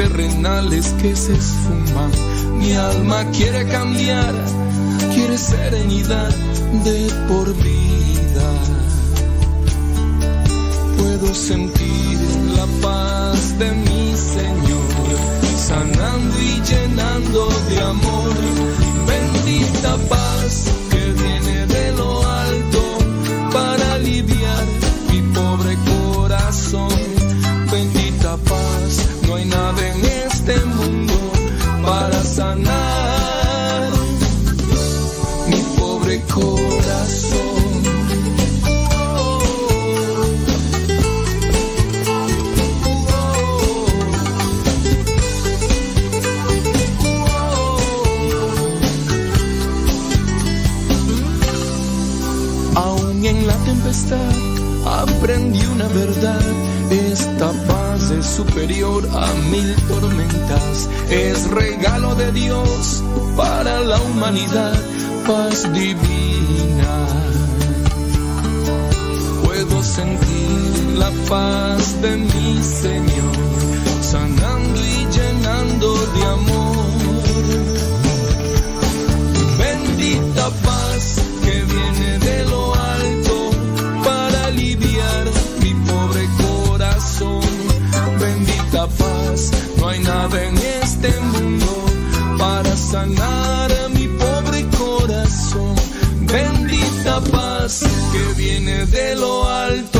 terrenales que se esfuman. Mi alma quiere cambiar, quiere serenidad de por vida. Puedo sentir la paz de mi Señor, sanando y llenando de amor. Bendita paz a mil tormentas. Es regalo de Dios para la humanidad. Paz divina. Puedo sentir la paz de mi Señor, sanando y llenando de amor. Este para sanar a mi pobre corazón. Bendita paz que viene de lo alto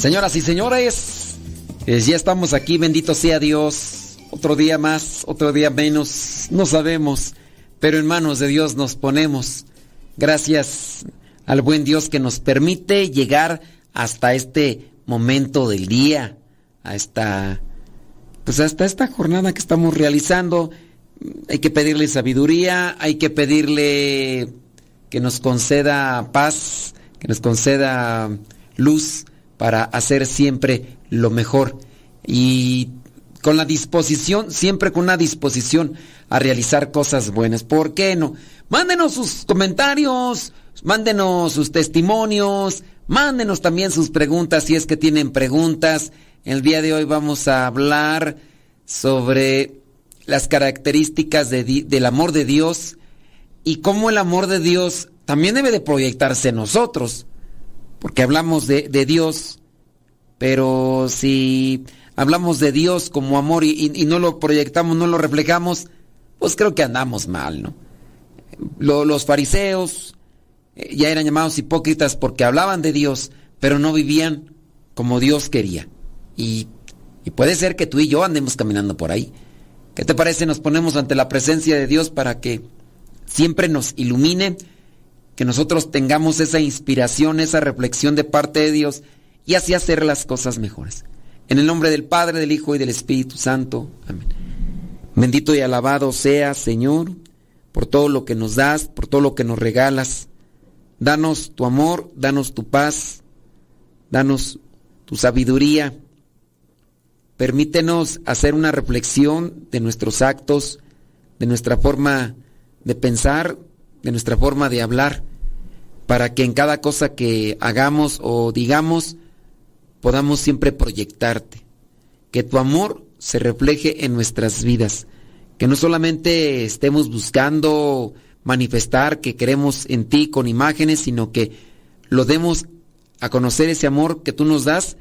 Señoras y señores, eh, ya estamos aquí, bendito sea Dios. Otro día más, otro día menos, no sabemos, pero en manos de Dios nos ponemos. Gracias al buen Dios que nos permite llegar hasta este momento del día, a esta, pues hasta esta jornada que estamos realizando. Hay que pedirle sabiduría, hay que pedirle que nos conceda paz, que nos conceda luz para hacer siempre lo mejor y con la disposición, siempre con una disposición a realizar cosas buenas. ¿Por qué no? Mándenos sus comentarios, mándenos sus testimonios, mándenos también sus preguntas si es que tienen preguntas. El día de hoy vamos a hablar sobre las características de del amor de Dios y cómo el amor de Dios también debe de proyectarse en nosotros porque hablamos de, de, Dios, pero si hablamos de Dios como amor y, y, no lo proyectamos, no lo reflejamos, pues creo que andamos mal, ¿no? los fariseos eh, ya eran llamados hipócritas porque hablaban de Dios, pero no vivían como Dios quería. Y, y puede ser que tú y yo andemos caminando por ahí. ¿Qué te parece? Nos ponemos ante la presencia de Dios para que siempre nos ilumine, que nosotros tengamos esa inspiración, esa reflexión de parte de Dios y así hacer las cosas mejores. En el nombre del Padre, del Hijo y del Espíritu Santo. Amén. Bendito y alabado sea, Señor, por todo lo que nos das, por todo lo que nos regalas. Danos tu amor, danos tu paz, danos tu sabiduría. Permítenos hacer una reflexión de nuestros actos, de nuestra forma de pensar, de nuestra forma de hablar, para que en cada cosa que hagamos o digamos podamos siempre proyectarte. Que tu amor se refleje en nuestras vidas. Que no solamente estemos buscando manifestar que queremos en ti con imágenes, sino que lo demos a conocer ese amor que tú nos das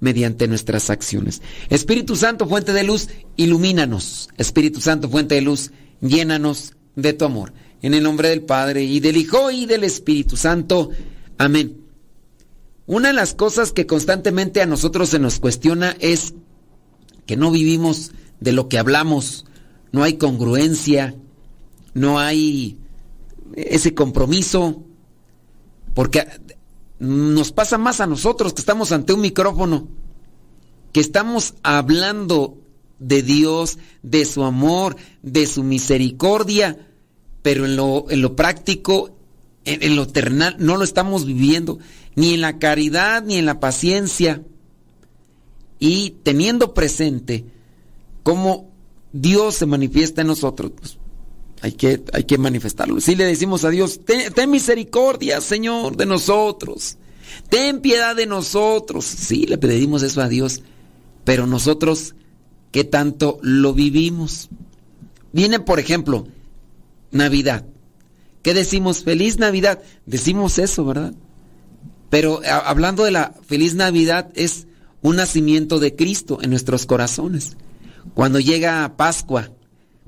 mediante nuestras acciones. Espíritu Santo, fuente de luz, ilumínanos. Espíritu Santo, fuente de luz, llénanos de tu amor. En el nombre del Padre y del Hijo y del Espíritu Santo. Amén. Una de las cosas que constantemente a nosotros se nos cuestiona es que no vivimos de lo que hablamos, no hay congruencia, no hay ese compromiso, porque nos pasa más a nosotros que estamos ante un micrófono, que estamos hablando de Dios, de su amor, de su misericordia, pero en lo, en lo práctico, en, lo terrenal, no lo estamos viviendo ni en la caridad, ni en la paciencia. Y teniendo presente cómo Dios se manifiesta en nosotros, pues, hay, que, hay que manifestarlo. Si le decimos a Dios, ten, ten, misericordia, Señor, de nosotros. Ten piedad de nosotros. Sí, le pedimos eso a Dios. Pero nosotros, ¿qué tanto lo vivimos? Viene, por ejemplo, Navidad. ¿Qué decimos? Feliz Navidad. Decimos eso, ¿verdad? Pero hablando de la feliz Navidad es un nacimiento de Cristo en nuestros corazones. Cuando llega Pascua,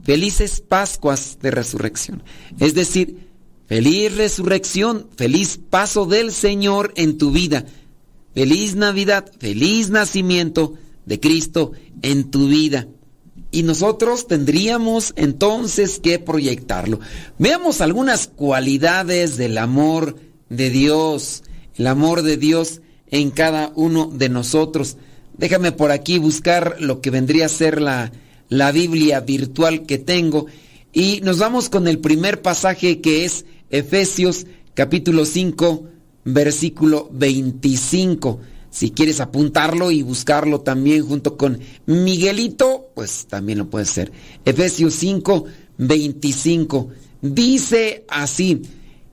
felices Pascuas de resurrección. Es decir, feliz resurrección, feliz paso del Señor en tu vida. Feliz Navidad, feliz nacimiento de Cristo en tu vida. Y nosotros tendríamos entonces que proyectarlo. Veamos algunas cualidades del amor de Dios el amor de Dios en cada uno de nosotros. Déjame por aquí buscar lo que vendría a ser la, la Biblia virtual que tengo. Y nos vamos con el primer pasaje que es Efesios capítulo 5, versículo 25. Si quieres apuntarlo y buscarlo también junto con Miguelito, pues también lo puedes hacer. Efesios 5, 25. Dice así,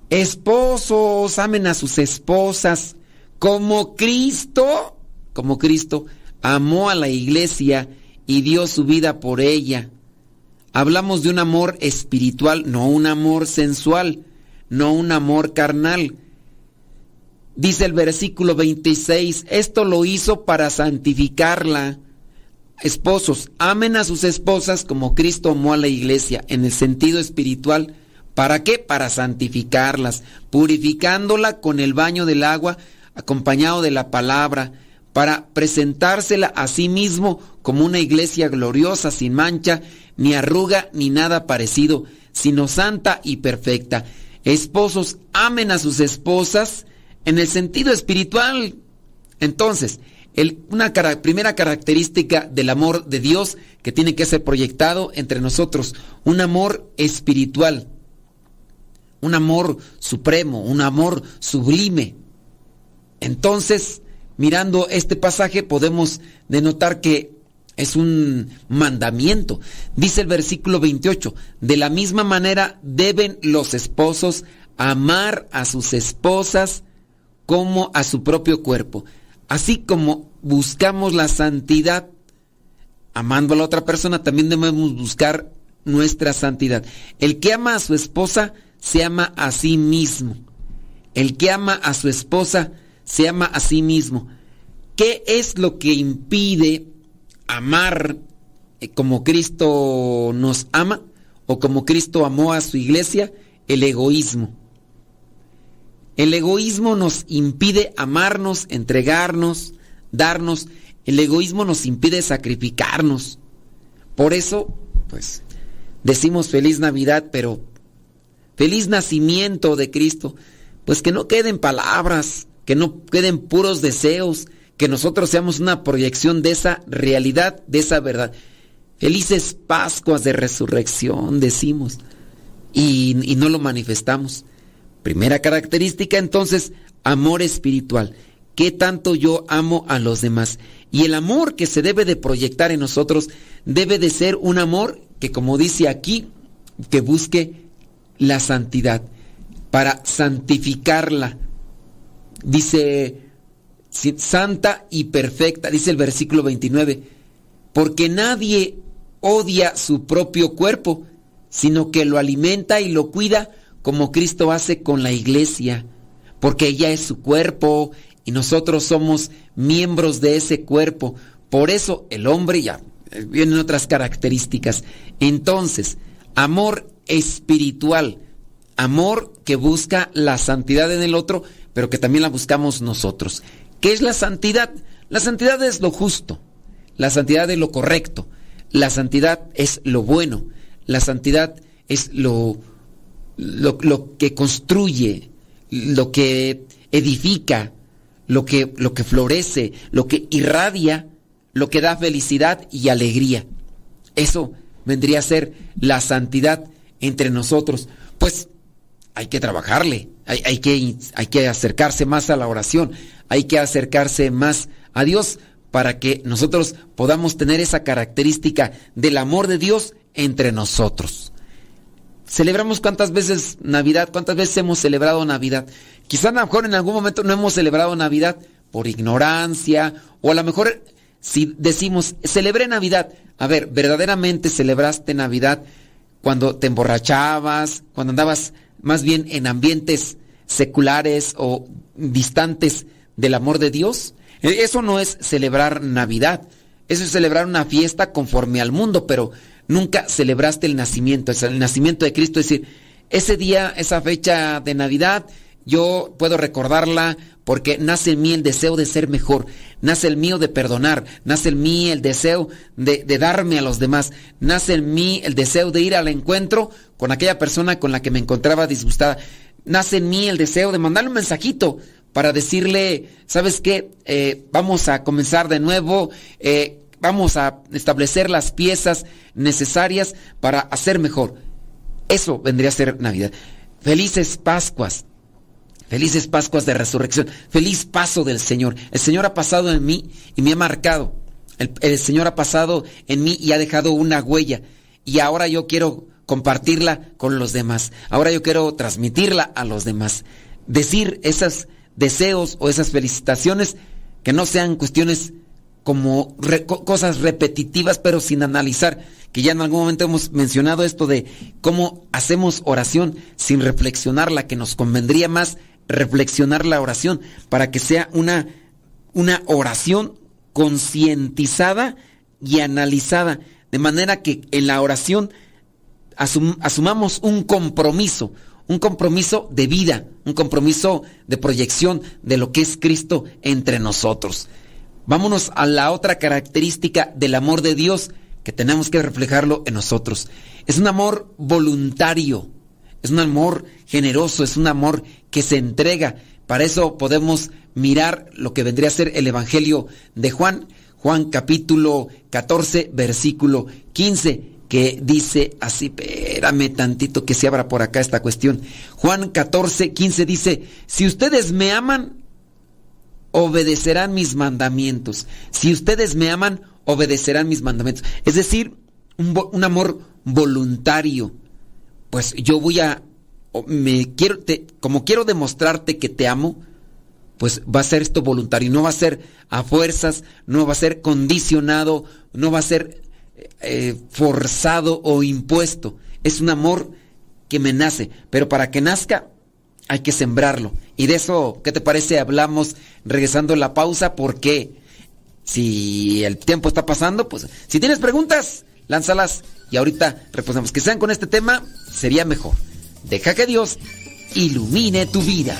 Esposos, amen a sus esposas como Cristo, como Cristo amó a la iglesia y dio su vida por ella. Hablamos de un amor espiritual, no un amor sensual, no un amor carnal. Dice el versículo 26, esto lo hizo para santificarla. Esposos, amen a sus esposas como Cristo amó a la iglesia en el sentido espiritual ¿Para qué? Para santificarlas, purificándola con el baño del agua acompañado de la palabra, para presentársela a sí mismo como una iglesia gloriosa, sin mancha, ni arruga, ni nada parecido, sino santa y perfecta. Esposos, amen a sus esposas en el sentido espiritual. Entonces, una primera característica del amor de Dios que tiene que ser proyectado entre nosotros, un amor espiritual un amor supremo, un amor sublime. Entonces, mirando este pasaje podemos denotar que es un mandamiento. Dice el versículo 28, de la misma manera deben los esposos amar a sus esposas como a su propio cuerpo. Así como buscamos la santidad, amando a la otra persona, también debemos buscar nuestra santidad. El que ama a su esposa se ama a sí mismo. El que ama a su esposa se ama a sí mismo. ¿Qué es lo que impide amar eh, como Cristo nos ama? o como Cristo amó a su iglesia, el egoísmo. El egoísmo nos impide amarnos, entregarnos, darnos. El egoísmo nos impide sacrificarnos. Por eso, pues, decimos feliz Navidad, pero feliz nacimiento de Cristo. Pues que no queden palabras, que no queden puros deseos, que nosotros seamos una proyección de esa realidad, de esa verdad. Felices Pascuas de resurrección, decimos, y, y no lo manifestamos. Primera característica entonces, amor espiritual. ¿Qué tanto yo amo a los demás? Y el amor que se debe de proyectar en nosotros debe de ser un amor que, como dice aquí, que busque la santidad, para santificarla. Dice, santa y perfecta, dice el versículo 29, porque nadie odia su propio cuerpo, sino que lo alimenta y lo cuida como Cristo hace con la iglesia, porque ella es su cuerpo y nosotros somos miembros de ese cuerpo. Por eso el hombre ya eh, vienen otras características. Entonces, amor espiritual, amor que busca la santidad en el otro, pero que también la buscamos nosotros. ¿Qué es la santidad? La santidad es lo justo, la santidad es lo correcto, la santidad es lo bueno, la santidad es lo lo, que construye, lo que edifica, lo que, lo que florece, lo que irradia, lo que da felicidad y alegría. Eso vendría a ser la santidad entre nosotros. Pues hay que trabajarle, hay, hay, que, hay que acercarse más a la oración, hay que acercarse más a Dios para que nosotros podamos tener esa característica del amor de Dios entre nosotros. Celebramos cuántas veces Navidad, cuántas veces hemos celebrado Navidad. Quizá a lo mejor en algún momento no hemos celebrado Navidad por ignorancia o a lo mejor si decimos, celebré Navidad. A ver, ¿verdaderamente celebraste Navidad cuando te emborrachabas, cuando andabas más bien en ambientes seculares o distantes del amor de Dios? E, eso no es celebrar Navidad. Eso es celebrar una fiesta conforme al mundo, pero nunca celebraste el nacimiento, el nacimiento de Cristo. Es decir, ese día, esa fecha de Navidad, yo puedo recordarla porque nace en mí el deseo de ser mejor, nace el mío de perdonar, nace en mí el deseo de, de, darme a los demás, nace en mí el deseo de ir al encuentro con aquella persona con la que me encontraba disgustada, nace en mí el deseo de mandarle un mensajito para decirle, ¿sabes qué? Eh, vamos a comenzar de nuevo, eh, vamos a establecer las piezas necesarias para hacer mejor. Eso vendría a ser Navidad. Felices Pascuas. Felices Pascuas de resurrección. Feliz paso del Señor. El Señor ha pasado en mí y me ha marcado. El, Señor ha pasado en mí y ha dejado una huella. Y ahora yo quiero compartirla con los demás. Ahora yo quiero transmitirla a los demás. Decir esos deseos o esas felicitaciones que no sean cuestiones como cosas repetitivas pero sin analizar, que ya en algún momento hemos mencionado esto de cómo hacemos oración sin reflexionar la que nos convendría más reflexionar la oración para que sea una, una oración concientizada y analizada, de manera que en la oración asum, asumamos un compromiso, un compromiso de vida, un compromiso de proyección de lo que es Cristo entre nosotros. Vámonos a la otra característica del amor de Dios que tenemos que reflejarlo en nosotros. Es un amor voluntario, es un amor generoso, es un amor que se entrega. Para eso podemos mirar lo que vendría a ser el Evangelio de Juan, Juan capítulo 14, versículo 15, que dice así, espérame tantito que se abra por acá esta cuestión. Juan 14, 15 dice, si ustedes me aman, obedecerán mis mandamientos. Si ustedes me aman, obedecerán mis mandamientos. Es decir, un, amor voluntario. Pues yo voy a, me quiero, te, como quiero demostrarte que te amo, pues va a ser esto voluntario. No va a ser a fuerzas, no va a ser condicionado, no va a ser eh, forzado o impuesto. Es un amor que me nace. Pero para que nazca, hay que sembrarlo. Y de eso, ¿qué te parece? Hablamos regresando la pausa porque si el tiempo está pasando, pues si tienes preguntas, lánzalas y ahorita respondemos. Que sean con este tema, sería mejor. Deja que Dios ilumine tu vida.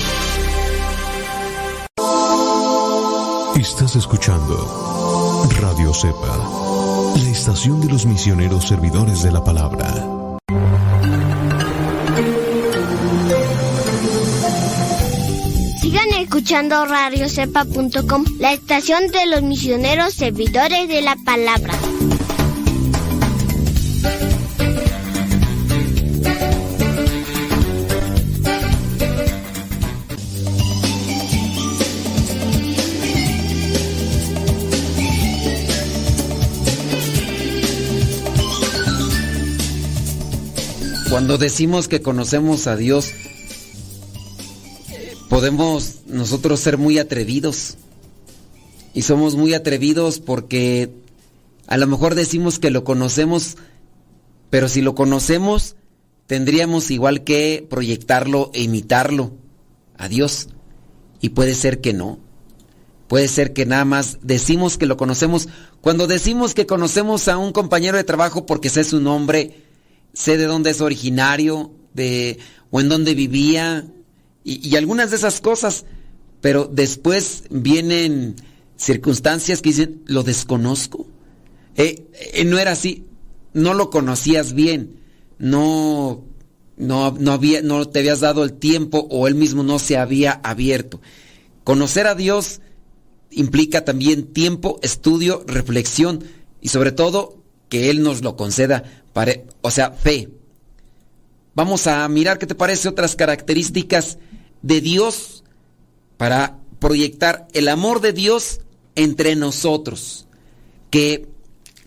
Estás escuchando Radio Cepa, la estación de los misioneros servidores de la palabra. Sigan escuchando radiocepa.com, la estación de los misioneros servidores de la palabra. Cuando decimos que conocemos a Dios, podemos nosotros ser muy atrevidos. Y somos muy atrevidos porque a lo mejor decimos que lo conocemos, pero si lo conocemos, tendríamos igual que proyectarlo e imitarlo a Dios. Y puede ser que no. Puede ser que nada más decimos que lo conocemos. Cuando decimos que conocemos a un compañero de trabajo porque sé su nombre, sé de dónde es originario, de o en dónde vivía y, algunas de esas cosas, pero después vienen circunstancias que dicen lo desconozco. Eh, eh, no era así, no lo conocías bien, no, no, no, había, no te habías dado el tiempo o él mismo no se había abierto. Conocer a Dios implica también tiempo, estudio, reflexión y sobre todo que Él nos lo conceda, o sea, fe. Vamos a mirar qué te parece otras características de Dios para proyectar el amor de Dios entre nosotros. Que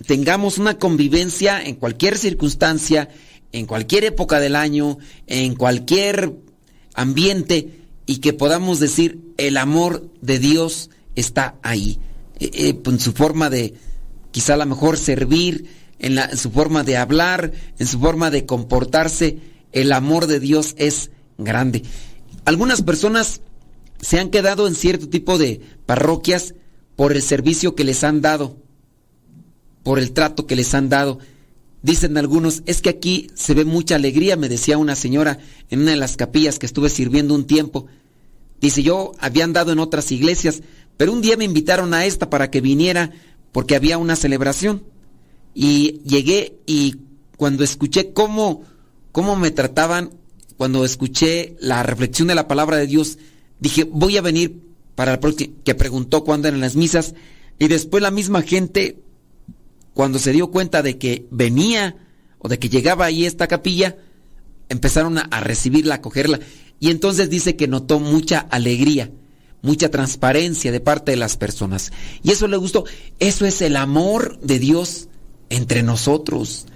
tengamos una convivencia en cualquier circunstancia, en cualquier época del año, en cualquier ambiente y que podamos decir el amor de Dios está ahí. Eh, eh, en su forma de, quizá a lo mejor servir, en, la, su forma de hablar, en su forma de comportarse. El amor de Dios es grande. Algunas personas se han quedado en cierto tipo de parroquias por el servicio que les han dado, por el trato que les han dado. Dicen algunos, es que aquí se ve mucha alegría, me decía una señora en una de las capillas que estuve sirviendo un tiempo. Dice, yo había andado en otras iglesias, pero un día me invitaron a esta para que viniera porque había una celebración. Y llegué y cuando escuché cómo, cómo me trataban, cuando escuché la reflexión de la palabra de Dios, dije, voy a venir para el próximo, que preguntó cuándo eran las misas, y después la misma gente, cuando se dio cuenta de que venía o de que llegaba ahí esta capilla, empezaron a, recibirla, a acogerla, y entonces dice que notó mucha alegría mucha transparencia de parte de las personas. Y eso le gustó. Eso es el amor de Dios entre nosotros.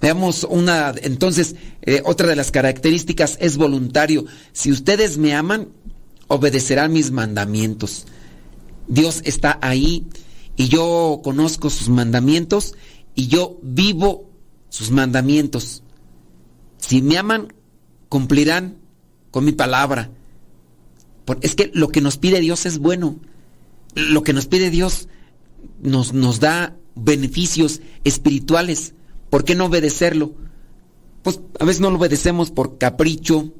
Veamos una, entonces, eh, otra de las características es voluntario. Si ustedes me aman, obedecerán mis mandamientos. Dios está ahí y yo conozco sus mandamientos y yo vivo sus mandamientos. Si me aman, cumplirán con mi palabra. Es que lo que nos pide Dios es bueno. Lo que nos pide Dios nos, nos da beneficios espirituales. ¿Por qué no obedecerlo? pues a veces no lo obedecemos por capricho,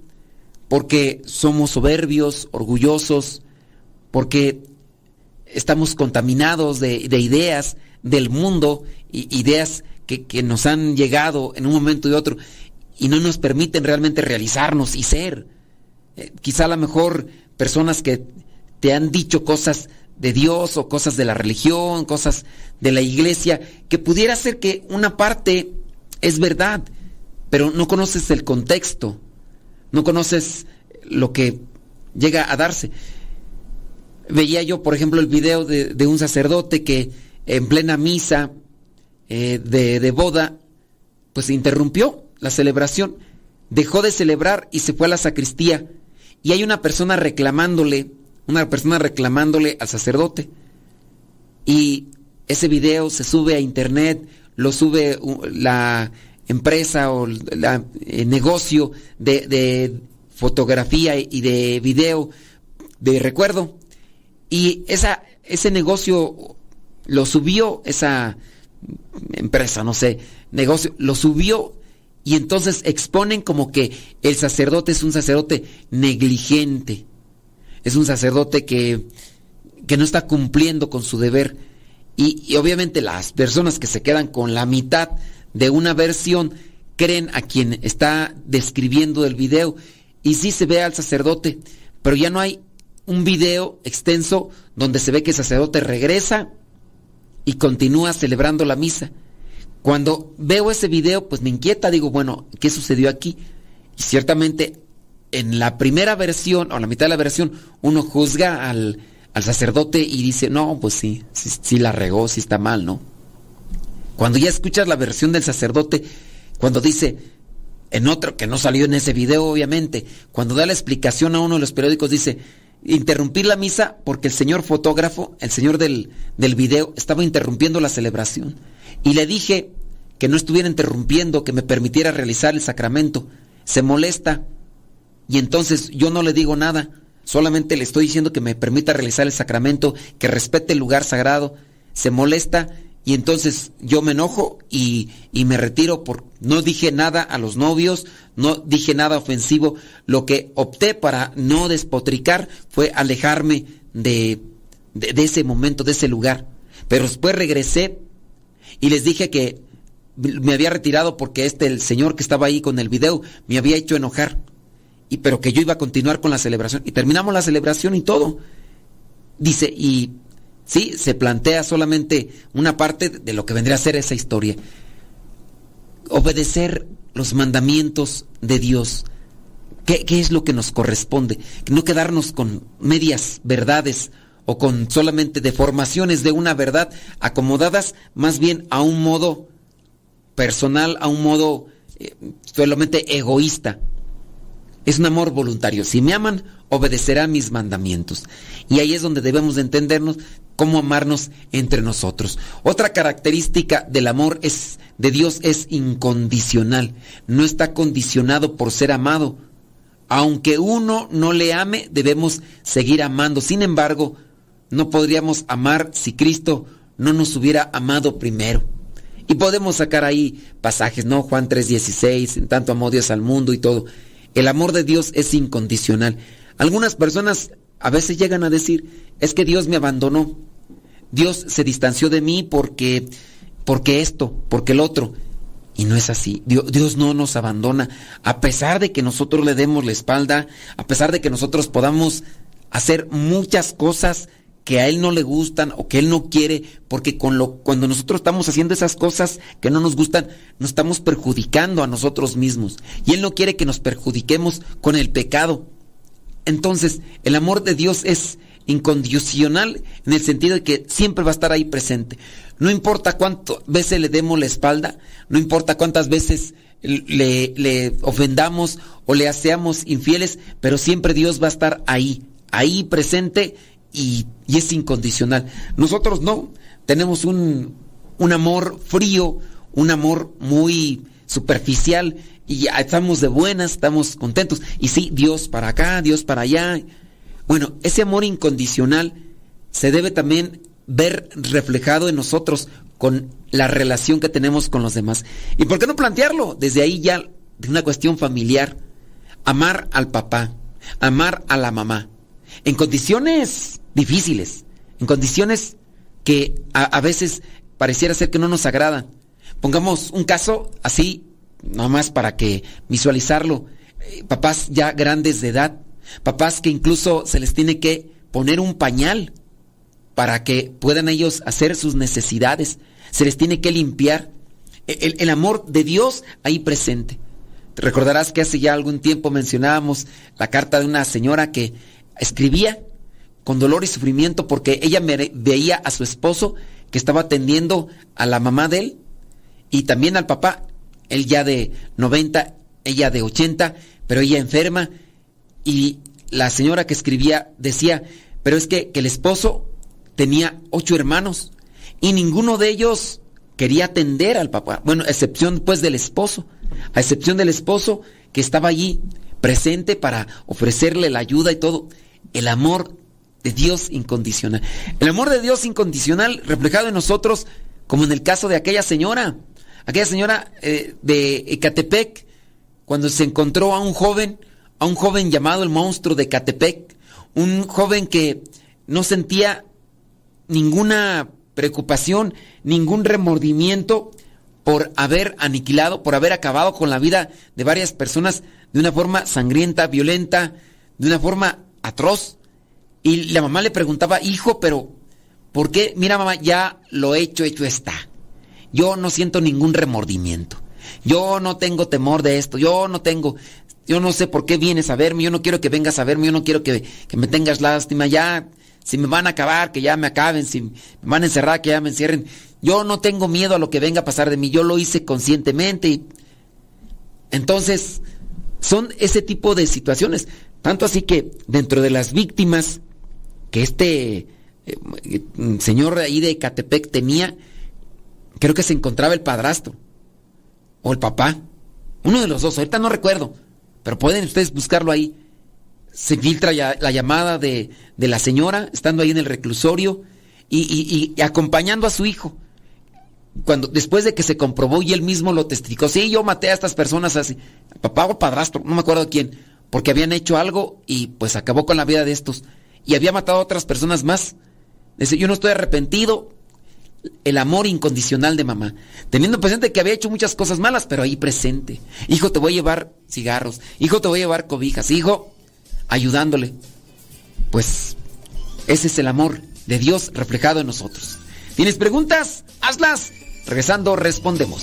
porque somos soberbios, orgullosos, porque estamos contaminados de, ideas del mundo, ideas que, que, nos han llegado en un momento y otro y no nos permiten realmente realizarnos y ser. Eh, quizá a lo mejor personas que te han dicho cosas de Dios o cosas de la religión, cosas de la iglesia, que pudiera ser que una parte es verdad, pero no conoces el contexto, no conoces lo que llega a darse. Veía yo, por ejemplo, el video de, un sacerdote que en plena misa eh, de, de boda, pues interrumpió la celebración, dejó de celebrar y se fue a la sacristía. Y hay una persona reclamándole, una persona reclamándole al sacerdote. Y ese video se sube a internet, lo sube la empresa o el negocio de, de, fotografía y de video de recuerdo. Y esa, ese negocio lo subió, esa empresa, no sé, negocio, lo subió y entonces exponen como que el sacerdote es un sacerdote negligente, es un sacerdote que, que no está cumpliendo con su deber. Y, obviamente las personas que se quedan con la mitad de una versión creen a quien está describiendo el video y sí se ve al sacerdote, pero ya no hay un video extenso donde se ve que el sacerdote regresa y continúa celebrando la misa. Cuando veo ese video, pues me inquieta, digo, bueno, ¿qué sucedió aquí? Y ciertamente en la primera versión o la mitad de la versión, uno juzga al, sacerdote y dice, no, pues sí, sí, la regó, sí está mal, ¿no? Cuando ya escuchas la versión del sacerdote, cuando dice, en otro que no salió en ese video, obviamente, cuando da la explicación a uno de los periódicos, dice, interrumpir la misa porque el señor fotógrafo, el señor del, del video, estaba interrumpiendo la celebración. Y le dije que no estuviera interrumpiendo, que me permitiera realizar el sacramento. Se molesta. Y entonces yo no le digo nada. Solamente le estoy diciendo que me permita realizar el sacramento, que respete el lugar sagrado. Se molesta y entonces yo me enojo y, y, me retiro por no dije nada a los novios, no dije nada ofensivo. Lo que opté para no despotricar fue alejarme de, de, de ese momento, de ese lugar. Pero después regresé y les dije que me había retirado porque este, el señor que estaba ahí con el video, me había hecho enojar. Y, pero que yo iba a continuar con la celebración. Y terminamos la celebración y todo. Dice, y sí, se plantea solamente una parte de lo que vendría a ser esa historia. Obedecer los mandamientos de Dios. ¿Qué, qué es lo que nos corresponde? No quedarnos con medias verdades o con solamente deformaciones de una verdad acomodadas más bien a un modo personal, a un modo eh, solamente egoísta. Es un amor voluntario. Si me aman, obedecerá mis mandamientos. Y ahí es donde debemos de entendernos cómo amarnos entre nosotros. Otra característica del amor es de Dios es incondicional. No está condicionado por ser amado. Aunque uno no le ame, debemos seguir amando. Sin embargo, no podríamos amar si Cristo no nos hubiera amado primero. Y podemos sacar ahí pasajes, ¿no? Juan 3:16, en tanto amó Dios al mundo y todo. El amor de Dios es incondicional. Algunas personas a veces llegan a decir, es que Dios me abandonó. Dios se distanció de mí porque porque esto, porque el otro. Y no es así. Dios, Dios, no nos abandona. A pesar de que nosotros le demos la espalda, a pesar de que nosotros podamos hacer muchas cosas que a él no le gustan o que él no quiere, porque con lo, cuando nosotros estamos haciendo esas cosas que no nos gustan, nos estamos perjudicando a nosotros mismos. Y él no quiere que nos perjudiquemos con el pecado. Entonces, el amor de Dios es incondicional en el sentido de que siempre va a estar ahí presente. No importa cuántas veces le demos la espalda, no importa cuántas veces le, le ofendamos o le hacemos infieles, pero siempre Dios va a estar ahí, ahí presente y, es incondicional. Nosotros no, tenemos un, un amor frío, un amor muy superficial y estamos de buenas, estamos contentos. Y sí, Dios para acá, Dios para allá. Bueno, ese amor incondicional se debe también ver reflejado en nosotros con la relación que tenemos con los demás. ¿Y por qué no plantearlo? Desde ahí ya de una cuestión familiar. Amar al papá, amar a la mamá, en condiciones difíciles, en condiciones que a, veces pareciera ser que no nos agradan. Pongamos un caso así, nomás para que visualizarlo. Eh, papás ya grandes de edad, papás que incluso se les tiene que poner un pañal para que puedan ellos hacer sus necesidades, se les tiene que limpiar. E, el, el amor de Dios ahí presente. recordarás que hace ya algún tiempo mencionábamos la carta de una señora que escribía con dolor y sufrimiento porque ella veía a su esposo que estaba atendiendo a la mamá de él y también al papá, él ya de 90, ella de 80, pero ella enferma. Y la señora que escribía decía, pero es que, el esposo tenía ocho hermanos y ninguno de ellos quería atender al papá, bueno, excepción pues del esposo, a excepción del esposo que estaba allí presente para ofrecerle la ayuda y todo. El amor de Dios incondicional. El amor de Dios incondicional reflejado en nosotros, como en el caso de aquella señora, aquella señora eh, de Ecatepec, cuando se encontró a un joven, a un joven llamado el monstruo de Ecatepec, un joven que no sentía ninguna preocupación, ningún remordimiento por haber aniquilado, por haber acabado con la vida de varias personas de una forma sangrienta, violenta, de una forma atroz. Y la mamá le preguntaba, hijo, pero ¿por qué? Mira, mamá, ya lo hecho, hecho está. Yo no siento ningún remordimiento. Yo no tengo temor de esto. Yo no tengo, yo no sé por qué vienes a verme. Yo no quiero que vengas a verme. Yo no quiero que, que me tengas lástima. Ya, si me van a acabar, que ya me acaben. Si me van a encerrar, que ya me encierren. Yo no tengo miedo a lo que venga a pasar de mí. Yo lo hice conscientemente. Entonces, son ese tipo de situaciones. Tanto así que dentro de las víctimas que este eh, señor ahí de Catepec tenía, creo que se encontraba el padrastro o el papá. Uno de los dos, ahorita no recuerdo, pero pueden ustedes buscarlo ahí. Se filtra ya la llamada de, la señora estando ahí en el reclusorio y, y, acompañando a su hijo. Cuando, después de que se comprobó y él mismo lo testificó, sí, yo maté a estas personas así, papá o padrastro, no me acuerdo quién porque habían hecho algo y pues acabó con la vida de estos. Y había matado a otras personas más. Dice, yo no estoy arrepentido. El amor incondicional de mamá. Teniendo presente que había hecho muchas cosas malas, pero ahí presente. Hijo, te voy a llevar cigarros. Hijo, te voy a llevar cobijas. Hijo, ayudándole. Pues ese es el amor de Dios reflejado en nosotros. ¿Tienes preguntas? Hazlas. Regresando, respondemos.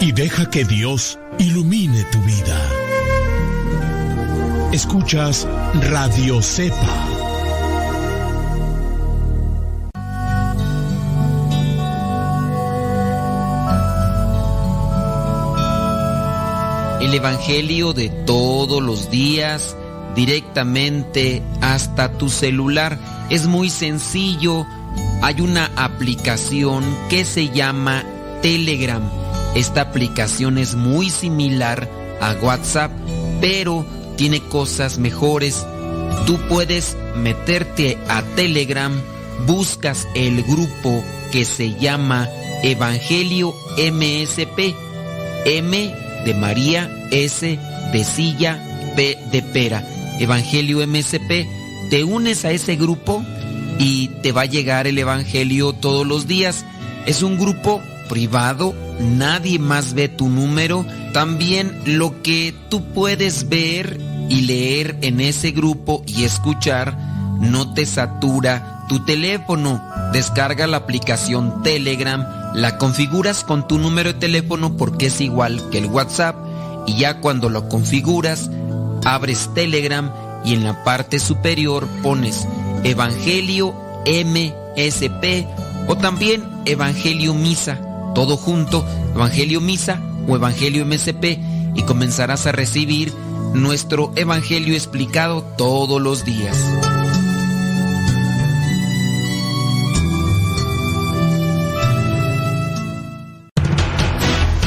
y deja que Dios ilumine tu vida. Escuchas Radio Cepa. El Evangelio de todos los días directamente hasta tu celular. Es muy sencillo. Hay una aplicación que se llama Telegram. Esta aplicación es muy similar a WhatsApp, pero tiene cosas mejores. Tú puedes meterte a Telegram, buscas el grupo que se llama Evangelio MSP. M de María, S de silla, P de pera. Evangelio MSP. Te unes a ese grupo y te va a llegar el Evangelio todos los días. Es un grupo privado, nadie más ve tu número. También lo que tú puedes ver y leer en ese grupo y escuchar no te satura tu teléfono. Descarga la aplicación Telegram, la configuras con tu número de teléfono porque es igual que el WhatsApp y ya cuando lo configuras abres Telegram y en la parte superior pones Evangelio MSP o también Evangelio Misa, todo junto, Evangelio Misa o Evangelio MSP y comenzarás a recibir nuestro Evangelio explicado todos los días.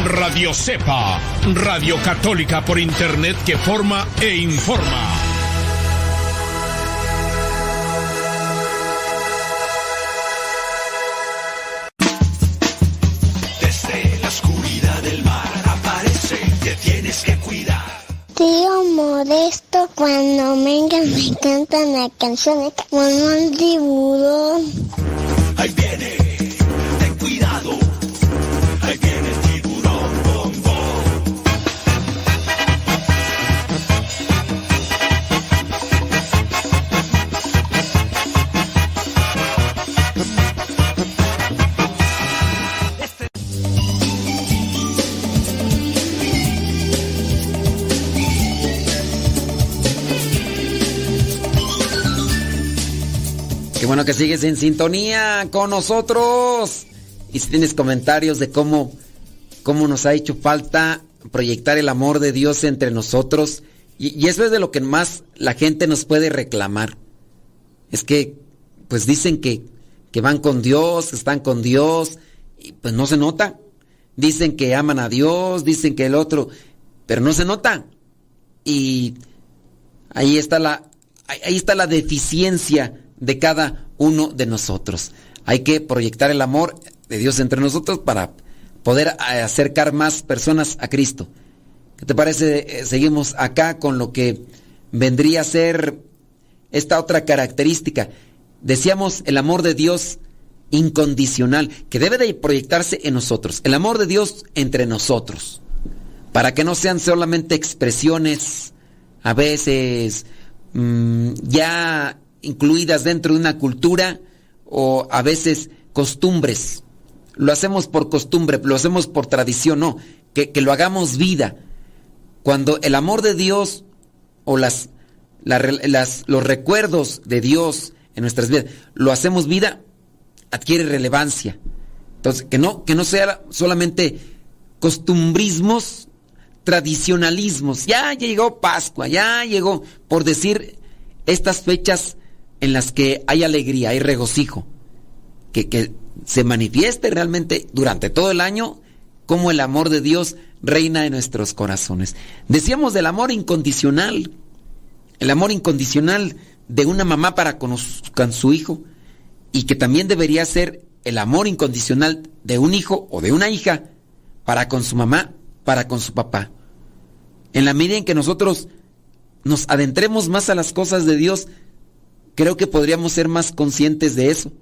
Radio Cepa, Radio Católica por Internet que forma e informa. Tío Modesto, cuando venga me cantan la canción como un tiburón. Ahí viene, ten cuidado. Ahí viene que sigues en sintonía con nosotros. Y si tienes comentarios de cómo, cómo nos ha hecho falta proyectar el amor de Dios entre nosotros. Y, y eso es de lo que más la gente nos puede reclamar. Es que, pues dicen que, que van con Dios, que están con Dios, y pues no se nota. Dicen que aman a Dios, dicen que el otro, pero no se nota. Y ahí está la, ahí está la deficiencia de cada uno de nosotros. Hay que proyectar el amor de Dios entre nosotros para poder eh, acercar más personas a Cristo. ¿Qué te parece? Eh, Seguimos acá con lo que vendría a ser esta otra característica. Decíamos el amor de Dios incondicional, que debe de proyectarse en nosotros. El amor de Dios entre nosotros. Para que no sean solamente expresiones a veces mm, ya incluidas dentro de una cultura o a veces costumbres. Lo hacemos por costumbre, lo hacemos por tradición, no, que, que lo hagamos vida. Cuando el amor de Dios o las, las- los recuerdos de Dios en nuestras vidas lo hacemos vida, adquiere relevancia. Entonces, que no, que no sea solamente costumbrismos, tradicionalismos. Ya llegó Pascua, ya llegó, por decir estas fechas en las que hay alegría, hay regocijo. Que, que se manifieste realmente durante todo el año como el amor de Dios reina en nuestros corazones. Decíamos del amor incondicional, el amor incondicional de una mamá para con, su- con su hijo y que también debería ser el amor incondicional de un hijo o de una hija para con su mamá, para con su papá. En la medida en que nosotros nos adentremos más a las cosas de Dios, creo que podríamos ser más conscientes de eso.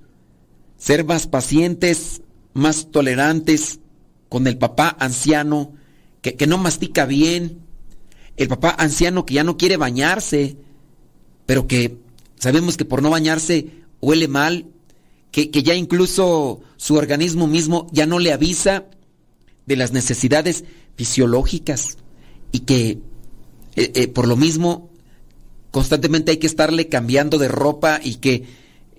Ser más pacientes, más tolerantes con el papá anciano que, que no mastica bien. El papá anciano que ya no quiere bañarse, pero que sabemos que por no bañarse huele mal, que, que ya incluso su organismo mismo ya no le avisa de las necesidades fisiológicas y que eh, eh, por lo mismo constantemente hay que estarle cambiando de ropa y que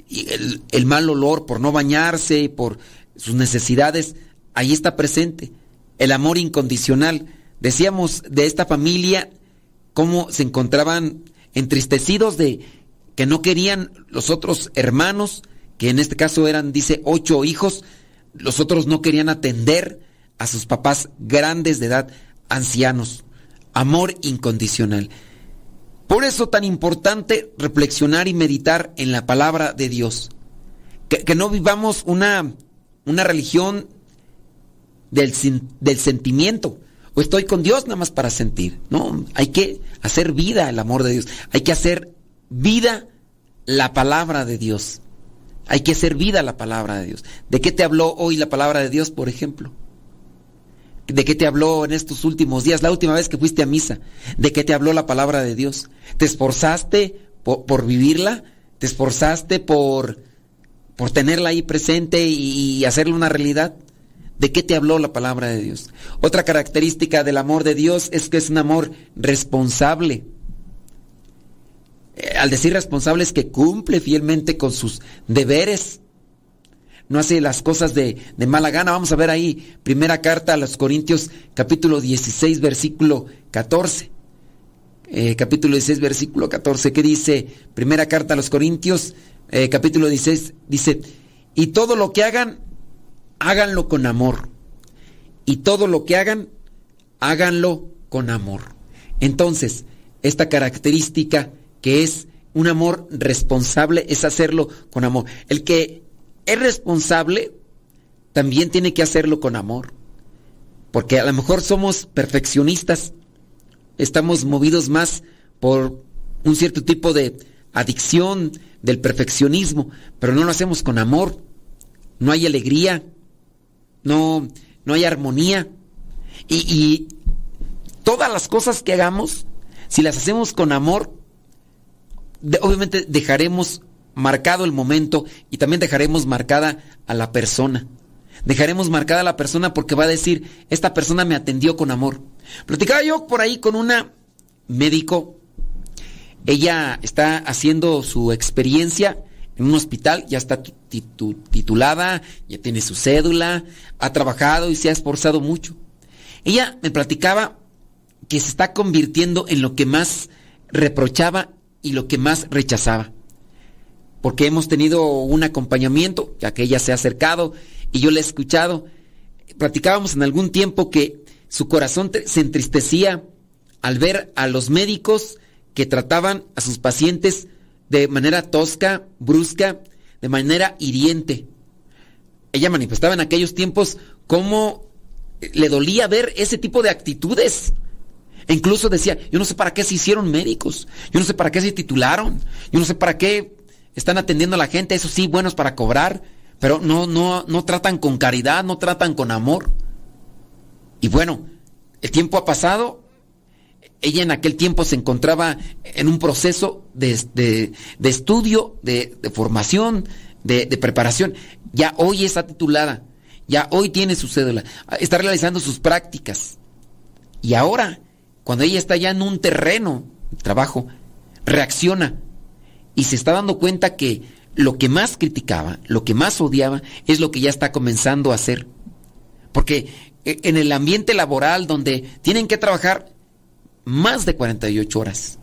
y el, el mal olor por no bañarse por sus necesidades, ahí está presente. El amor incondicional. Decíamos de esta familia cómo se encontraban entristecidos de que no querían los otros hermanos, que en este caso eran, dice, ocho hijos, los otros no querían atender a sus papás grandes de edad, ancianos. Amor incondicional. Por eso tan importante reflexionar y meditar en la palabra de Dios. Que, no vivamos una, una religión del, del sentimiento. O estoy con Dios nada más para sentir. No, hay que hacer vida el amor de Dios. Hay que hacer vida la palabra de Dios. Hay que hacer vida la palabra de Dios. ¿De qué te habló hoy la palabra de Dios, por ejemplo? ¿De qué te habló en estos últimos días? La última vez que fuiste a misa. ¿De qué te habló la palabra de Dios? ¿Te esforzaste por, vivirla? ¿Te esforzaste por, por tenerla ahí presente y, y hacerla una realidad? ¿De qué te habló la palabra de Dios? Otra característica del amor de Dios es que es un amor responsable. Eh, al decir responsable es que cumple fielmente con sus deberes. No hace las cosas de, de mala gana. Vamos a ver ahí, primera carta a los Corintios, capítulo 16, versículo 14. Eh, capítulo 16, versículo 14, ¿qué dice? Primera carta a los Corintios, eh, capítulo 16, dice, y todo lo que hagan, háganlo con amor. Y todo lo que hagan, háganlo con amor. Entonces, esta característica que es un amor responsable es hacerlo con amor. El que es responsable también tiene que hacerlo con amor. Porque a lo mejor somos perfeccionistas, estamos movidos más por un cierto tipo de adicción del perfeccionismo, pero no lo hacemos con amor. No hay alegría, no, no hay armonía. Y, y todas las cosas que hagamos, si las hacemos con amor, obviamente dejaremos marcado el momento y también dejaremos marcada a la persona. Dejaremos marcada a la persona porque va a decir, esta persona me atendió con amor. Platicaba yo por ahí con una médico. Ella está haciendo su experiencia en un hospital, ya está titulada, ya tiene su cédula, ha trabajado y se ha esforzado mucho. Ella me platicaba que se está convirtiendo en lo que más reprochaba y lo que más rechazaba. Porque hemos tenido un acompañamiento, ya que ella se ha acercado y yo le he escuchado. Platicábamos en algún tiempo que su corazón se entristecía al ver a los médicos que trataban a sus pacientes de manera tosca, brusca, de manera hiriente. Ella manifestaba en aquellos tiempos cómo le dolía ver ese tipo de actitudes. E incluso decía, yo no sé para qué se hicieron médicos, yo no sé para qué se titularon, yo no sé para qué están atendiendo a la gente, eso sí, buenos para cobrar, pero no, no, no tratan con caridad, no tratan con amor. Y bueno, el tiempo ha pasado, ella en aquel tiempo se encontraba en un proceso de, de, estudio, de, de formación, de, preparación. Ya hoy está titulada, ya hoy tiene su cédula, está realizando sus prácticas. Y ahora cuando ella está ya en un terreno de trabajo, reacciona y se está dando cuenta que lo que más criticaba, lo que más odiaba, es lo que ya está comenzando a hacer. Porque eh, en el ambiente laboral donde tienen que trabajar más de 48 horas.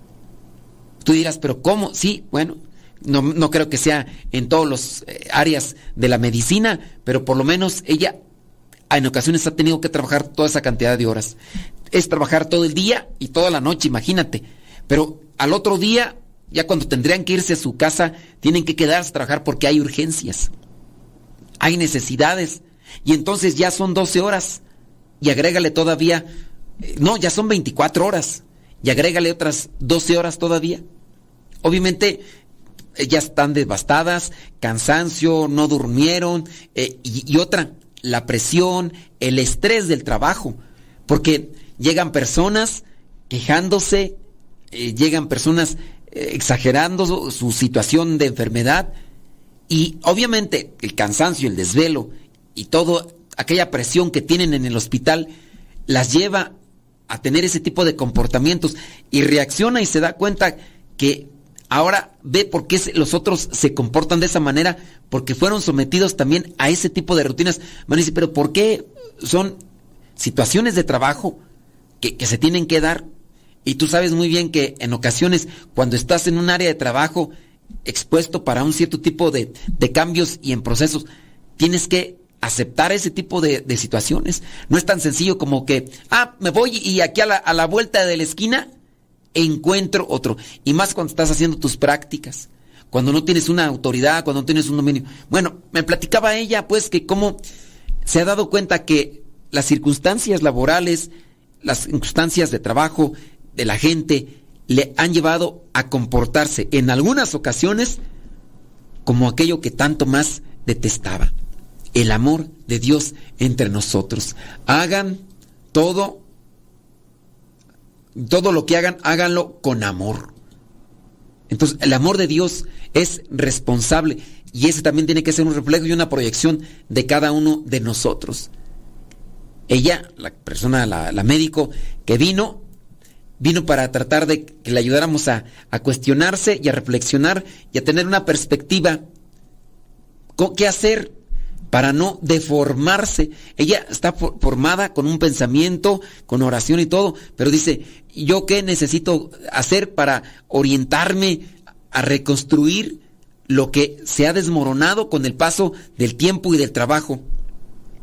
Tú dirás, pero ¿cómo? Sí, bueno, no, no creo que sea en todas las eh, áreas de la medicina, pero por lo menos ella en ocasiones ha tenido que trabajar toda esa cantidad de horas es trabajar todo el día y toda la noche, imagínate. Pero al otro día, ya cuando tendrían que irse a su casa, tienen que quedarse a trabajar porque hay urgencias, hay necesidades. Y entonces ya son 12 horas. Y agrégale todavía, eh, no, ya son 24 horas. Y agrégale otras 12 horas todavía. Obviamente ya están devastadas, cansancio, no durmieron. Eh, y, otra, la presión, el estrés del trabajo. Porque llegan personas quejándose, eh, llegan personas eh, exagerando su, situación de enfermedad y obviamente el cansancio, el desvelo y toda aquella presión que tienen en el hospital las lleva a tener ese tipo de comportamientos y reacciona y se da cuenta que ahora ve por qué los otros se comportan de esa manera, porque fueron sometidos también a ese tipo de rutinas. Van pero ¿por qué son situaciones de trabajo que, se tienen que dar. Y tú sabes muy bien que en ocasiones cuando estás en un área de trabajo expuesto para un cierto tipo de, cambios y en procesos, tienes que aceptar ese tipo de, situaciones. No es tan sencillo como que, ah, me voy y aquí a la, a la vuelta de la esquina encuentro otro. Y más cuando estás haciendo tus prácticas, cuando no tienes una autoridad, cuando no tienes un dominio. Bueno, me platicaba ella pues que cómo se ha dado cuenta que las circunstancias laborales, las circunstancias de trabajo de la gente le han llevado a comportarse en algunas ocasiones como aquello que tanto más detestaba. El amor de Dios entre nosotros. Hagan todo, todo lo que hagan, háganlo con amor. Entonces, el amor de Dios es responsable y ese también tiene que ser un reflejo y una proyección de cada uno de nosotros ella, la persona, la, médico que vino, vino para tratar de que le ayudáramos a, a cuestionarse y a reflexionar y a tener una perspectiva. ¿Qué hacer para no deformarse? Ella está formada con un pensamiento, con oración y todo, pero dice, ¿yo qué necesito hacer para orientarme a reconstruir lo que se ha desmoronado con el paso del tiempo y del trabajo?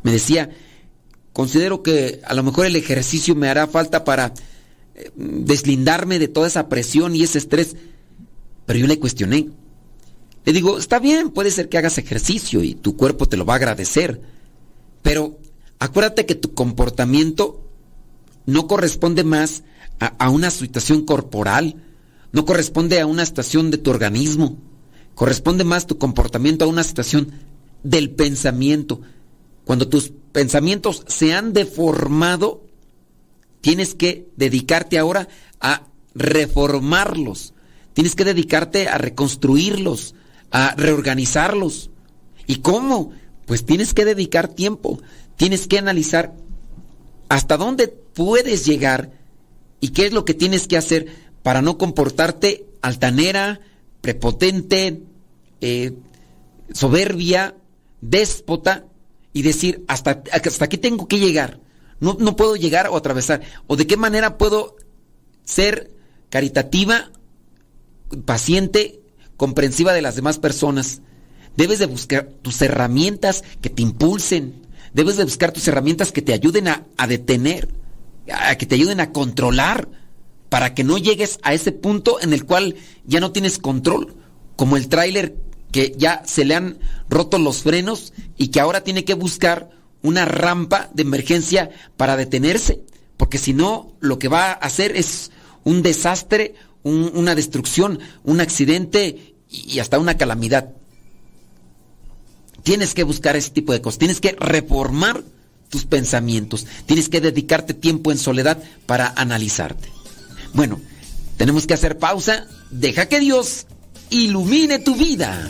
Me decía, considero que a lo mejor el ejercicio me hará falta para deslindarme de toda esa presión y ese estrés. Pero yo le cuestioné. Le digo, está bien, puede ser que hagas ejercicio y tu cuerpo te lo va a agradecer. Pero acuérdate que tu comportamiento no corresponde más a, una situación corporal, no corresponde a una situación de tu organismo, corresponde más tu comportamiento a una situación del pensamiento. Cuando tus pensamientos se han deformado, tienes que dedicarte ahora a reformarlos. Tienes que dedicarte a reconstruirlos, a reorganizarlos. ¿Y cómo? Pues tienes que dedicar tiempo. Tienes que analizar hasta dónde puedes llegar y qué es lo que tienes que hacer para no comportarte altanera, prepotente, eh, soberbia, déspota y decir, hasta, hasta aquí tengo que llegar. No, no puedo llegar o atravesar. ¿O de qué manera puedo ser caritativa, paciente, comprensiva de las demás personas? Debes de buscar tus herramientas que te impulsen. Debes de buscar tus herramientas que te ayuden a, a detener, a que te ayuden a controlar, para que no llegues a ese punto en el cual ya no tienes control, como el tráiler que ya se le han roto los frenos y que ahora tiene que buscar una rampa de emergencia para detenerse, porque si no, lo que va a hacer es un desastre, una destrucción, un accidente y hasta una calamidad. Tienes que buscar ese tipo de cosas, tienes que reformar tus pensamientos, tienes que dedicarte tiempo en soledad para analizarte. Bueno, tenemos que hacer pausa, deja que Dios ilumine tu vida.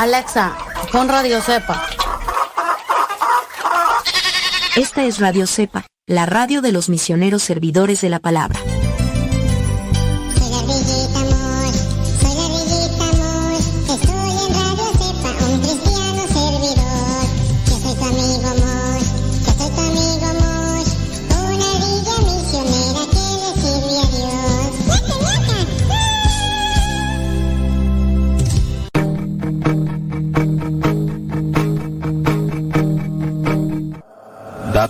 Alexa, con Radio Cepa. Esta es Radio Cepa, la radio de los misioneros servidores de la palabra.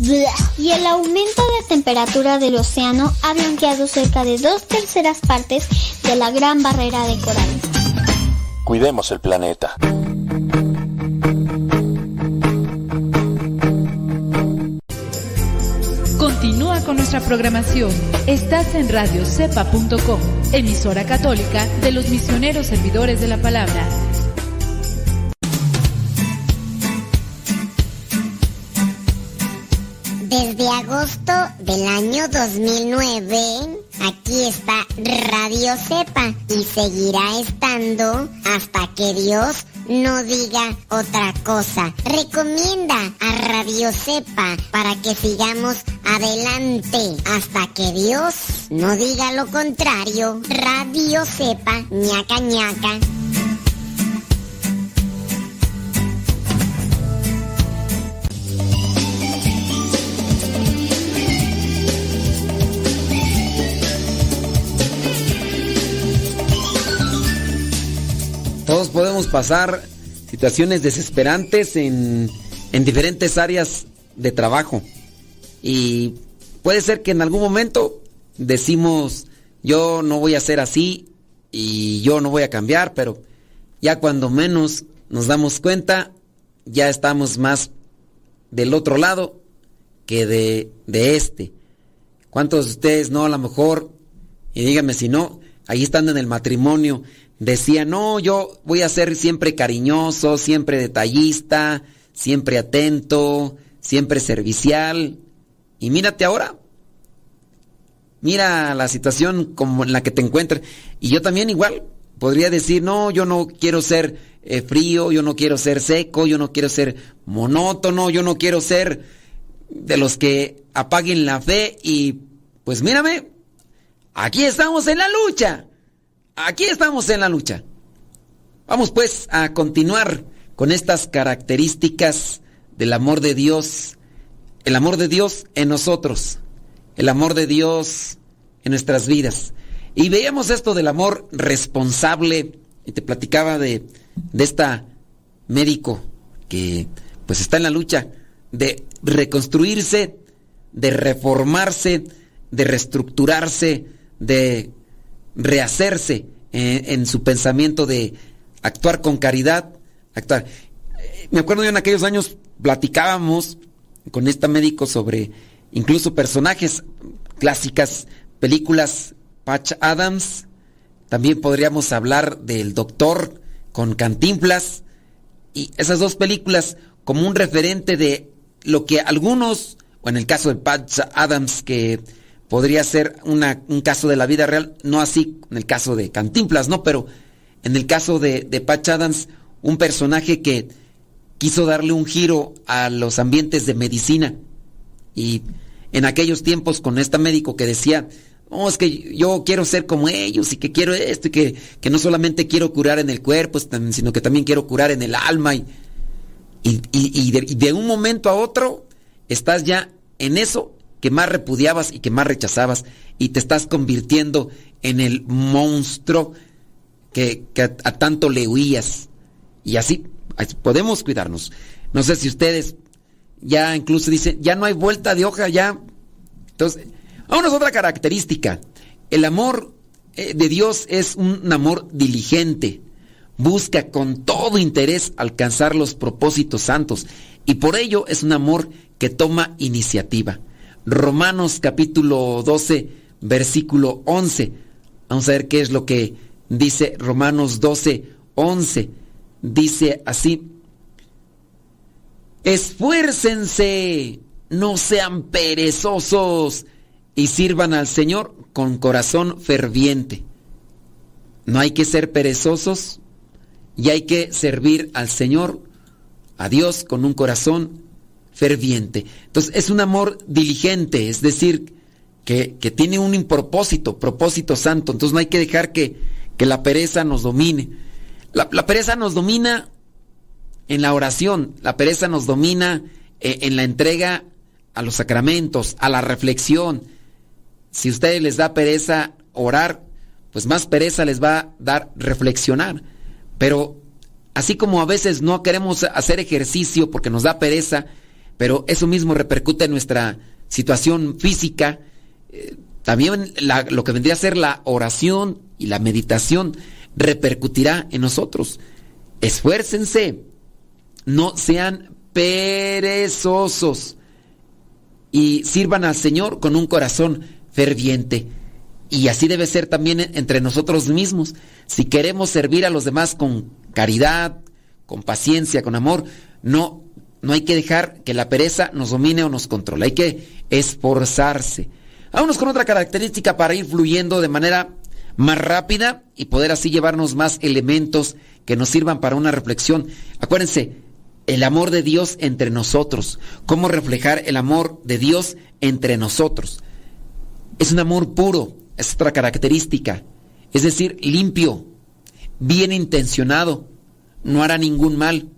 Y el aumento de temperatura del océano ha blanqueado cerca de dos terceras partes de la gran barrera de coral. Cuidemos el planeta. Continúa con nuestra programación. Estás en radiocepa.com, emisora católica de los misioneros servidores de la palabra. Del año 2009, aquí está Radio Cepa y seguirá estando hasta que Dios no diga otra cosa. Recomienda a Radio Cepa para que sigamos adelante hasta que Dios no diga lo contrario. Radio Cepa, ñaca ñaca. Podemos pasar situaciones desesperantes en, en diferentes áreas de trabajo. Y puede ser que en algún momento decimos, yo no voy a ser así y yo no voy a cambiar, pero ya cuando menos nos damos cuenta, ya estamos más del otro lado que de, de este. ¿Cuántos de ustedes no a lo mejor, y díganme si no, ahí están en el matrimonio, decían, no, yo voy a ser siempre cariñoso, siempre detallista, siempre atento, siempre servicial. Y mírate ahora. Mira la situación como en la que te encuentras. Y yo también igual podría decir, no, yo no quiero ser eh, frío, yo no quiero ser seco, yo no quiero ser monótono, yo no quiero ser de los que apaguen la fe y pues mírame, aquí estamos en la lucha. Aquí estamos en la lucha. Vamos pues a continuar con estas características del amor de Dios. El amor de Dios en nosotros. El amor de Dios en nuestras vidas. Y veíamos esto del amor responsable. Y te platicaba de, de esta médico que pues está en la lucha de reconstruirse, de reformarse, de reestructurarse, de rehacerse en, su pensamiento de actuar con caridad, actuar. Me acuerdo yo en aquellos años platicábamos con esta médico sobre incluso personajes clásicas, películas Patch Adams, también podríamos hablar del Doctor con Cantinflas y esas dos películas como un referente de lo que algunos, o en el caso de Patch Adams que podría ser un caso de la vida real, no así en el caso de Cantinflas, ¿no? Pero en el caso de, de Patch Adams, un personaje que quiso darle un giro a los ambientes de medicina. Y en aquellos tiempos con esta médico que decía, no, es que yo quiero ser como ellos y que quiero esto y que, que no solamente quiero curar en el cuerpo, sino que también quiero curar en el alma. Y, y, y de un momento a otro estás ya en eso que más repudiabas y que más rechazabas y te estás convirtiendo en el monstruo que, a, a, tanto le huías. Y así, así, podemos cuidarnos. No sé si ustedes ya incluso dicen, ya no hay vuelta de hoja, ya. Entonces, vámonos a otra característica. El amor eh, de Dios es un amor diligente. Busca con todo interés alcanzar los propósitos santos y por ello es un amor que toma iniciativa. Romanos capítulo 12, versículo 11. Vamos a ver qué es lo que dice Romanos 12, 11. Dice así, esfuércense, no sean perezosos y sirvan al Señor con corazón ferviente. No hay que ser perezosos y hay que servir al Señor, a Dios, con un corazón ferviente. Entonces es un amor diligente, es decir, que, que, tiene un propósito, propósito santo. Entonces no hay que dejar que, que la pereza nos domine. La, pereza nos domina en la oración, la pereza nos domina eh, en la entrega a los sacramentos, a la reflexión. Si a ustedes les da pereza orar, pues más pereza les va a dar reflexionar. Pero así como a veces no queremos hacer ejercicio porque nos da pereza, pero eso mismo repercute en nuestra situación física. Eh, también lo que vendría a ser la oración y la meditación repercutirá en nosotros. Esfuércense, no sean perezosos y sirvan al Señor con un corazón ferviente. Y así debe ser también entre nosotros mismos. Si queremos servir a los demás con caridad, con paciencia, con amor, no no hay que dejar que la pereza nos domine o nos controle, hay que esforzarse. Vámonos con otra característica para ir fluyendo de manera más rápida y poder así llevarnos más elementos que nos sirvan para una reflexión. Acuérdense, el amor de Dios entre nosotros. ¿Cómo reflejar el amor de Dios entre nosotros? Es un amor puro, es otra característica. Es decir, limpio, bien intencionado, no hará ningún mal.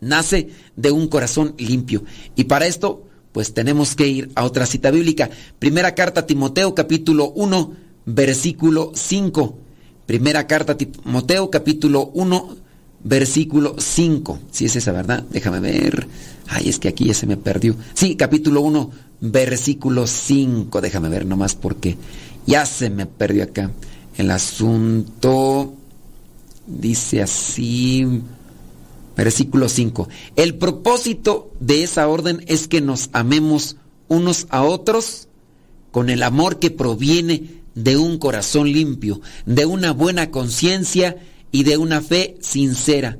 Nace de un corazón limpio. Y para esto, pues tenemos que ir a otra cita bíblica. Primera carta a Timoteo, capítulo 1, versículo 5. Primera carta a Timoteo, capítulo 1, versículo 5. Si es esa, ¿verdad? Déjame ver. Ay, es que aquí ya se me perdió. Sí, capítulo 1, versículo 5. Déjame ver nomás porque ya se me perdió acá. El asunto dice así. Versículo 5. El propósito de esa orden es que nos amemos unos a otros con el amor que proviene de un corazón limpio, de una buena conciencia y de una fe sincera.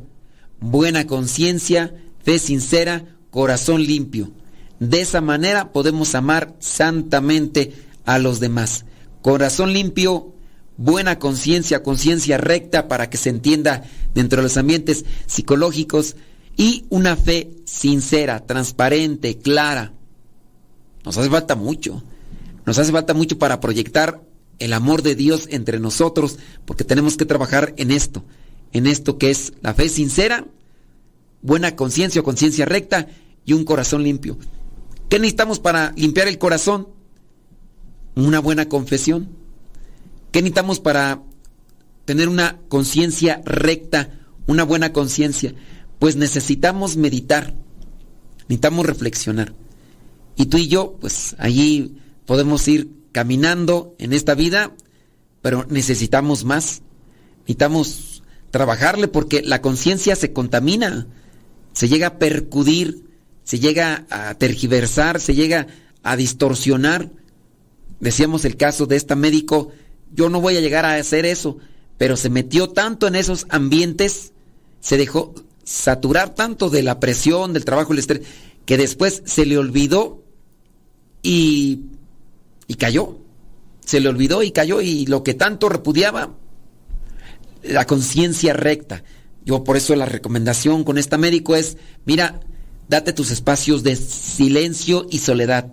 Buena conciencia, fe sincera, corazón limpio. De esa manera podemos amar santamente a los demás. Corazón limpio, buena conciencia, conciencia recta para que se entienda dentro de los ambientes psicológicos y una fe sincera, transparente, clara. Nos hace falta mucho. Nos hace falta mucho para proyectar el amor de Dios entre nosotros, porque tenemos que trabajar en esto, en esto que es la fe sincera, buena conciencia o conciencia recta y un corazón limpio. ¿Qué necesitamos para limpiar el corazón? Una buena confesión. ¿Qué necesitamos para tener una conciencia recta, una buena conciencia? Pues necesitamos meditar, necesitamos reflexionar. Y tú y yo, pues allí podemos ir caminando en esta vida, pero necesitamos más. Necesitamos trabajarle porque la conciencia se contamina, se llega a percudir, se llega a tergiversar, se llega a distorsionar. Decíamos el caso de esta médico, yo no voy a llegar a hacer eso, pero se metió tanto en esos ambientes, se dejó saturar tanto de la presión, del trabajo, el estrés, que después se le olvidó y y cayó. Se le olvidó y cayó y lo que tanto repudiaba, la conciencia recta. Yo por eso la recomendación con esta médico es, mira, date tus espacios de silencio y soledad.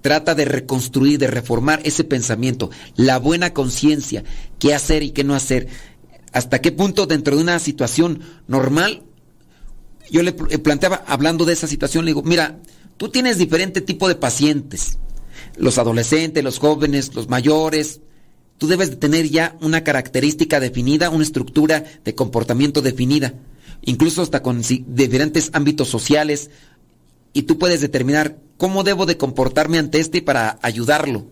Trata de reconstruir, de reformar ese pensamiento, la buena conciencia, qué hacer y qué no hacer. Hasta qué punto dentro de una situación normal, yo le planteaba, hablando de esa situación, le digo, mira, tú tienes diferente tipo de pacientes los adolescentes, los jóvenes, los mayores. Tú debes de tener ya una característica definida, una estructura de comportamiento definida, incluso hasta con diferentes ámbitos sociales, y tú puedes determinar cómo debo de comportarme ante este para ayudarlo.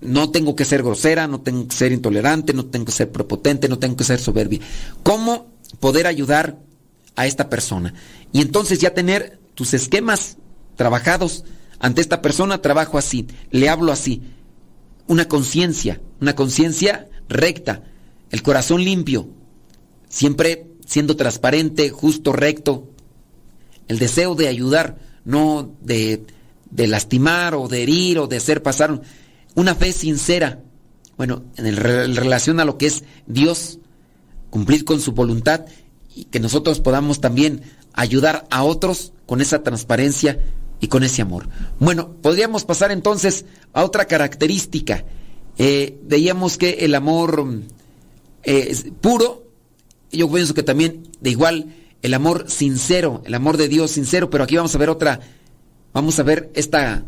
No tengo que ser grosera, no tengo que ser intolerante, no tengo que ser prepotente, no tengo que ser soberbia. ¿Cómo poder ayudar a esta persona? Y entonces ya tener tus esquemas trabajados ante esta persona trabajo así, le hablo así. Una conciencia, una conciencia recta, el corazón limpio, siempre siendo transparente, justo, recto. El deseo de ayudar, no de, de lastimar o de herir o de hacer pasar. Una fe sincera. Bueno, en, el, en relación a lo que es Dios, cumplir con su voluntad y que nosotros podamos también ayudar a otros con esa transparencia y con ese amor. Bueno, podríamos pasar entonces a otra característica. Eh, veíamos que el amor eh, puro, yo pienso que también de igual el amor sincero, el amor de Dios sincero, pero aquí vamos a ver otra, vamos a ver esta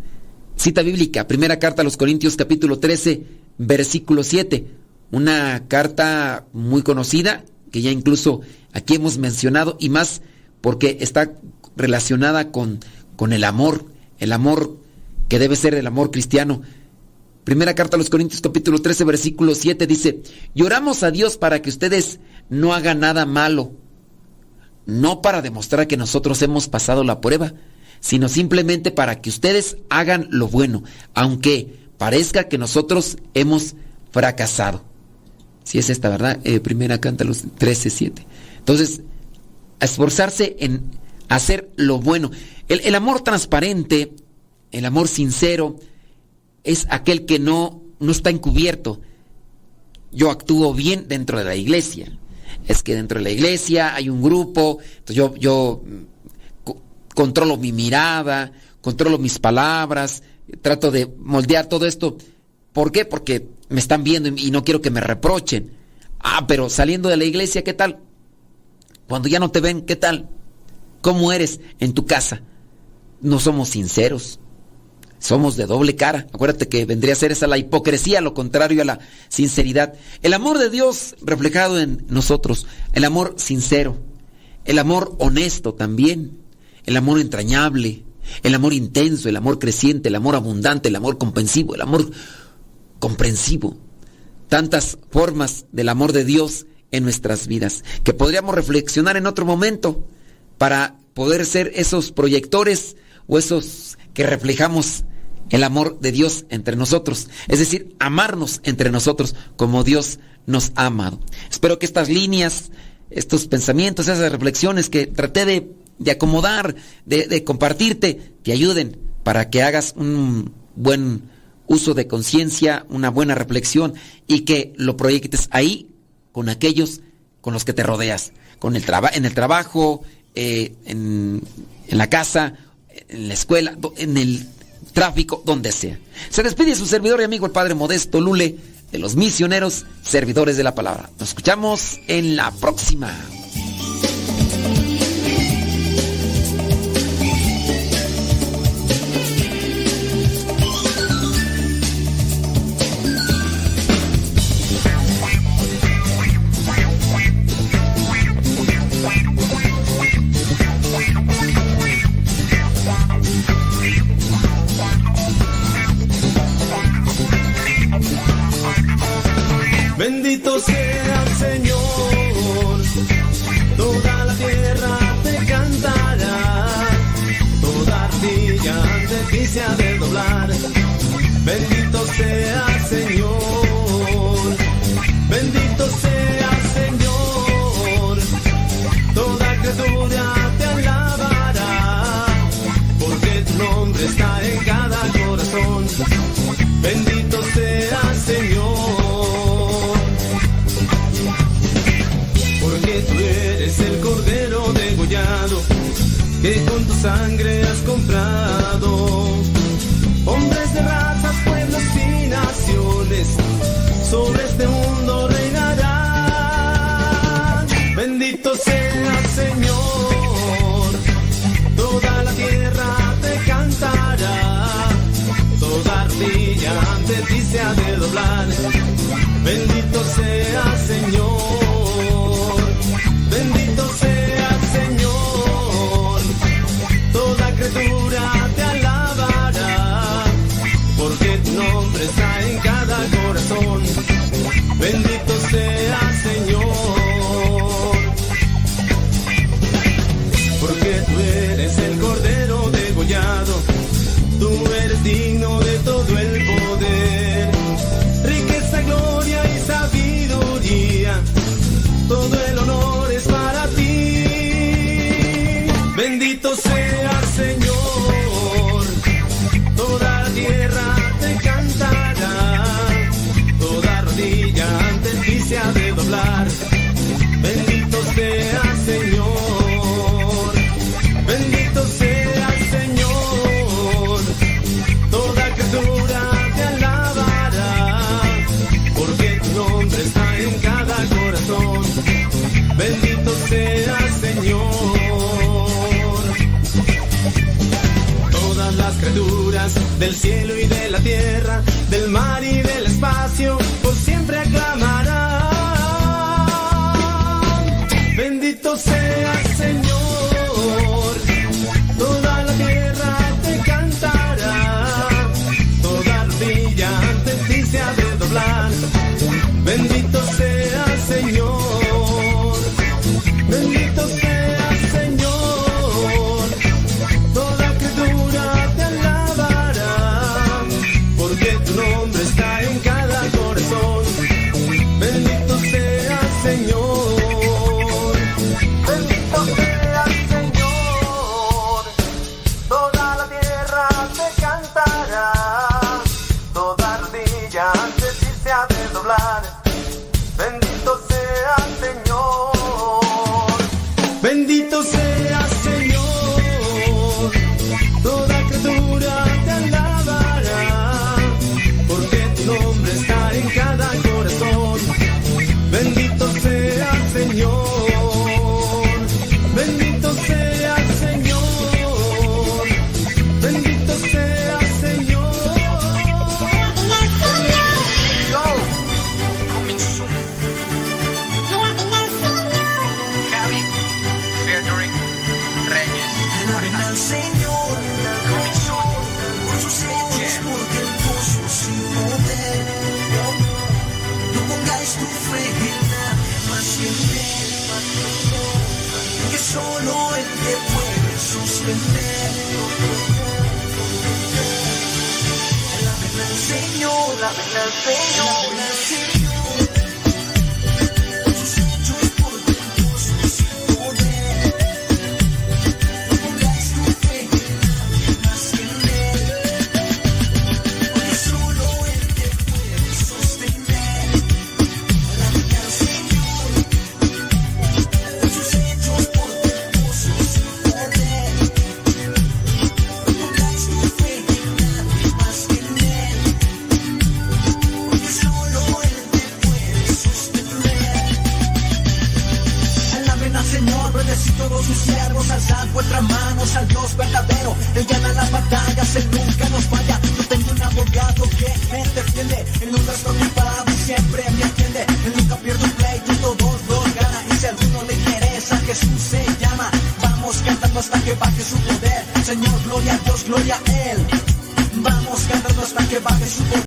cita bíblica, primera carta a los Corintios capítulo 13, versículo 7, una carta muy conocida que ya incluso aquí hemos mencionado y más porque está relacionada con, con el amor, el amor que debe ser el amor cristiano. Primera carta a los Corintios capítulo 13 versículo 7 dice, lloramos a Dios para que ustedes no hagan nada malo, no para demostrar que nosotros hemos pasado la prueba, sino simplemente para que ustedes hagan lo bueno, aunque parezca que nosotros hemos fracasado. Si es esta, ¿verdad? Eh, primera carta a los 13, 7. Entonces, esforzarse en hacer lo bueno. El, amor transparente, el amor sincero, es aquel que no, no está encubierto. yo actúo bien dentro de la iglesia. Es que dentro de la iglesia hay un grupo, entonces yo, yo controlo mi mirada, controlo mis palabras, trato de moldear todo esto. ¿Por qué? Porque me están viendo y no quiero que me reprochen. Ah, pero saliendo de la iglesia, ¿qué tal? Cuando ya no te ven, ¿qué tal? ¿Cómo eres en tu casa? No somos sinceros. Somos de doble cara. Acuérdate que vendría a ser esa la hipocresía, lo contrario a la sinceridad. El amor de Dios reflejado en nosotros. El amor sincero. El amor honesto también. El amor entrañable. El amor intenso, el amor creciente, el amor abundante, el amor comprensivo, el amor comprensivo. Tantas formas del amor de Dios en nuestras vidas que podríamos reflexionar en otro momento para poder ser esos proyectores o esos que reflejamos el amor de Dios entre nosotros, es decir, amarnos entre nosotros como Dios nos ha amado. Espero que estas líneas, estos pensamientos, esas reflexiones que traté de, acomodar, de, de compartirte, te ayuden para que hagas un buen uso de conciencia, una buena reflexión y que lo proyectes ahí con aquellos con los que te rodeas, con el en el trabajo, eh, en la casa, en la escuela, en el tráfico, donde sea. Se despide su servidor y amigo el Padre Modesto Lule de los misioneros servidores de la palabra. Nos escuchamos en la próxima.